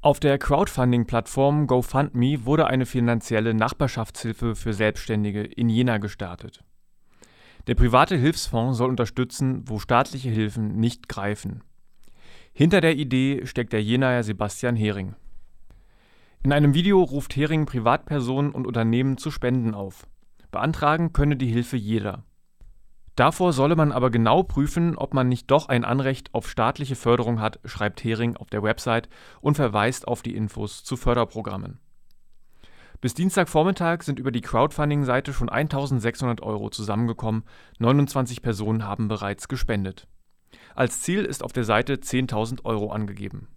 Auf der Crowdfunding-Plattform GoFundMe wurde eine finanzielle Nachbarschaftshilfe für Selbstständige in Jena gestartet. Der private Hilfsfonds soll unterstützen, wo staatliche Hilfen nicht greifen. Hinter der Idee steckt der Jenaer Sebastian Hering. In einem Video ruft Hering Privatpersonen und Unternehmen zu Spenden auf. Beantragen könne die Hilfe jeder. Davor solle man aber genau prüfen, ob man nicht doch ein Anrecht auf staatliche Förderung hat, schreibt Hering auf der Website und verweist auf die Infos zu Förderprogrammen. Bis Dienstagvormittag sind über die Crowdfunding-Seite schon 1600 Euro zusammengekommen, 29 Personen haben bereits gespendet. Als Ziel ist auf der Seite 10.000 Euro angegeben